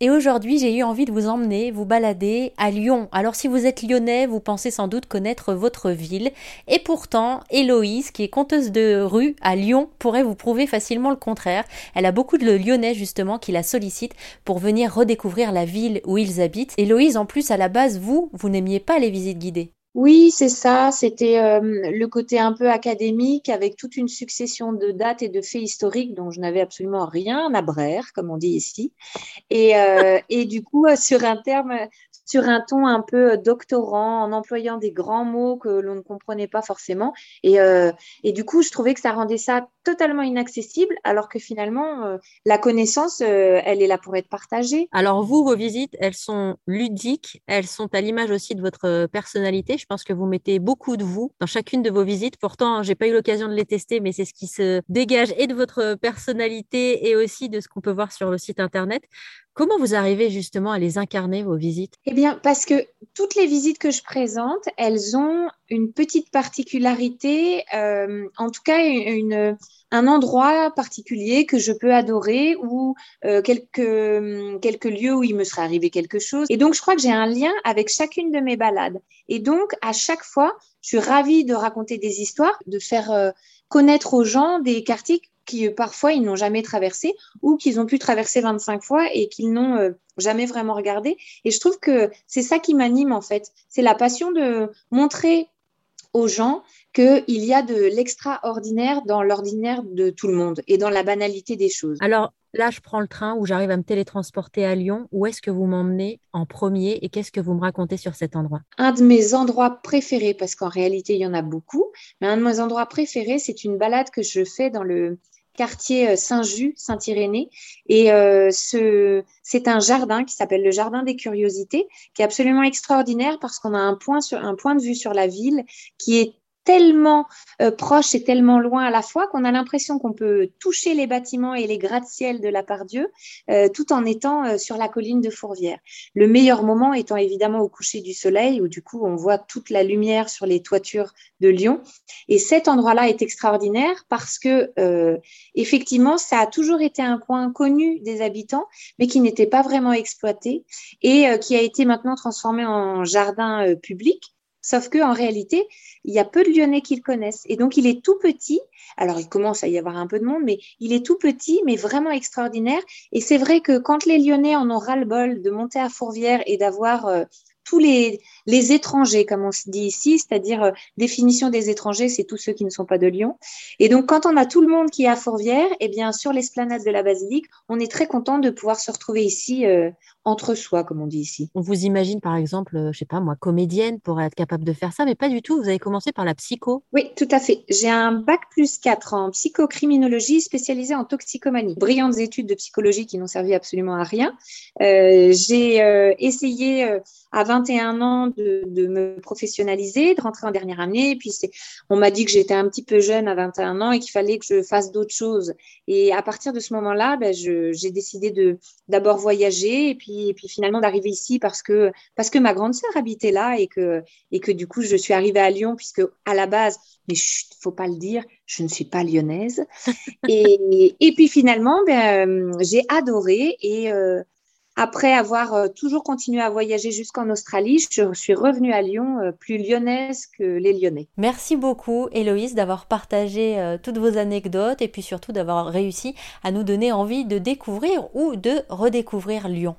et aujourd'hui j'ai eu envie de vous emmener, vous balader à Lyon. Alors si vous êtes lyonnais, vous pensez sans doute connaître votre ville, et pourtant Héloïse, qui est conteuse de rue à Lyon, pourrait vous prouver facilement le contraire. Elle a beaucoup de lyonnais justement qui la sollicitent pour venir redécouvrir la ville où ils habitent. Héloïse, en plus à la base, vous, vous n'aimiez pas les visites guidées. Oui, c'est ça. C'était euh, le côté un peu académique avec toute une succession de dates et de faits historiques dont je n'avais absolument rien à braire, comme on dit ici. Et, euh, du coup, euh, sur un terme, sur un ton un peu doctorant, en employant des grands mots que l'on ne comprenait pas forcément. Et, et, du coup, je trouvais que ça rendait ça totalement inaccessible, alors que finalement, la connaissance, elle est là pour être partagée. Alors vous, vos visites, elles sont ludiques, elles sont à l'image aussi de votre personnalité. Je pense que vous mettez beaucoup de vous dans chacune de vos visites. Pourtant, j'ai pas eu l'occasion de les tester, mais c'est ce qui se dégage et de votre personnalité et aussi de ce qu'on peut voir sur le site internet. Comment vous arrivez justement à les incarner, vos visites? Eh bien, parce que toutes les visites que je présente, elles ont une petite particularité, euh, en tout cas un endroit particulier que je peux adorer ou euh, quelques, quelques lieux où il me serait arrivé quelque chose. Et donc, je crois que j'ai un lien avec chacune de mes balades. Et donc, à chaque fois, je suis ravie de raconter des histoires, de faire euh, connaître aux gens des quartiers qui parfois ils n'ont jamais traversé ou qu'ils ont pu traverser 25 fois et qu'ils n'ont jamais vraiment regardé. Et je trouve que c'est ça qui m'anime en fait. C'est la passion de montrer aux gens qu'il y a de l'extraordinaire dans l'ordinaire de tout le monde et dans la banalité des choses. Alors là, je prends le train où j'arrive à me télétransporter à Lyon. Où est-ce que vous m'emmenez en premier et qu'est-ce que vous me racontez sur cet endroit? Un de mes endroits préférés, parce qu'en réalité, il y en a beaucoup, mais un de mes endroits préférés, c'est une balade que je fais dans le quartier euh, Saint-Just, Saint-Irénée. Et euh, c'est un jardin qui s'appelle le Jardin des Curiosités, qui est absolument extraordinaire parce qu'on a point, un point de vue sur la ville qui est tellement euh, proche et tellement loin à la fois qu'on a l'impression qu'on peut toucher les bâtiments et les gratte-ciel de la Part-Dieu euh, tout en étant euh, sur la colline de Fourvière. Le meilleur moment étant évidemment au coucher du soleil où du coup on voit toute la lumière sur les toitures de Lyon. Et cet endroit-là est extraordinaire parce que effectivement ça a toujours été un coin connu des habitants mais qui n'était pas vraiment exploité et qui a été maintenant transformé en jardin public Sauf qu'en réalité, il y a peu de Lyonnais qui le connaissent. Et donc, il est tout petit. Alors, il commence à y avoir un peu de monde, mais il est tout petit, mais vraiment extraordinaire. Et c'est vrai que quand les Lyonnais en ont ras-le-bol de monter à Fourvière et d'avoir euh, tous les, les étrangers, comme on se dit ici, c'est-à-dire euh, définition des étrangers, c'est tous ceux qui ne sont pas de Lyon. Et donc, quand on a tout le monde qui est à Fourvière, eh bien, sur l'esplanade de la basilique, on est très content de pouvoir se retrouver ici euh, entre soi, comme on dit ici. On vous imagine, par exemple, euh, je sais pas moi, comédienne pour être capable de faire ça, mais pas du tout. Vous avez commencé par la psycho. Oui, tout à fait. J'ai un bac plus 4 en psychocriminologie spécialisée en toxicomanie. Brillantes études de psychologie qui n'ont servi absolument à rien. J'ai essayé à 21 ans de, me professionnaliser, de rentrer en dernière année. Et puis, on m'a dit que j'étais un petit peu jeune à 21 ans et qu'il fallait que je fasse d'autres choses. Et à partir de ce moment-là, ben, j'ai décidé de d'abord voyager et puis, et puis finalement d'arriver ici parce que, parce que ma grande sœur habitait là et que, et que du coup, je suis arrivée à Lyon puisque à la base, mais ne faut pas le dire, je ne suis pas lyonnaise. et, et puis finalement, ben, j'ai adoré et, euh, après avoir euh, toujours continué à voyager jusqu'en Australie, je suis revenue à Lyon euh, plus lyonnaise que les Lyonnais. Merci beaucoup Héloïse d'avoir partagé euh, toutes vos anecdotes et puis surtout d'avoir réussi à nous donner envie de découvrir ou de redécouvrir Lyon.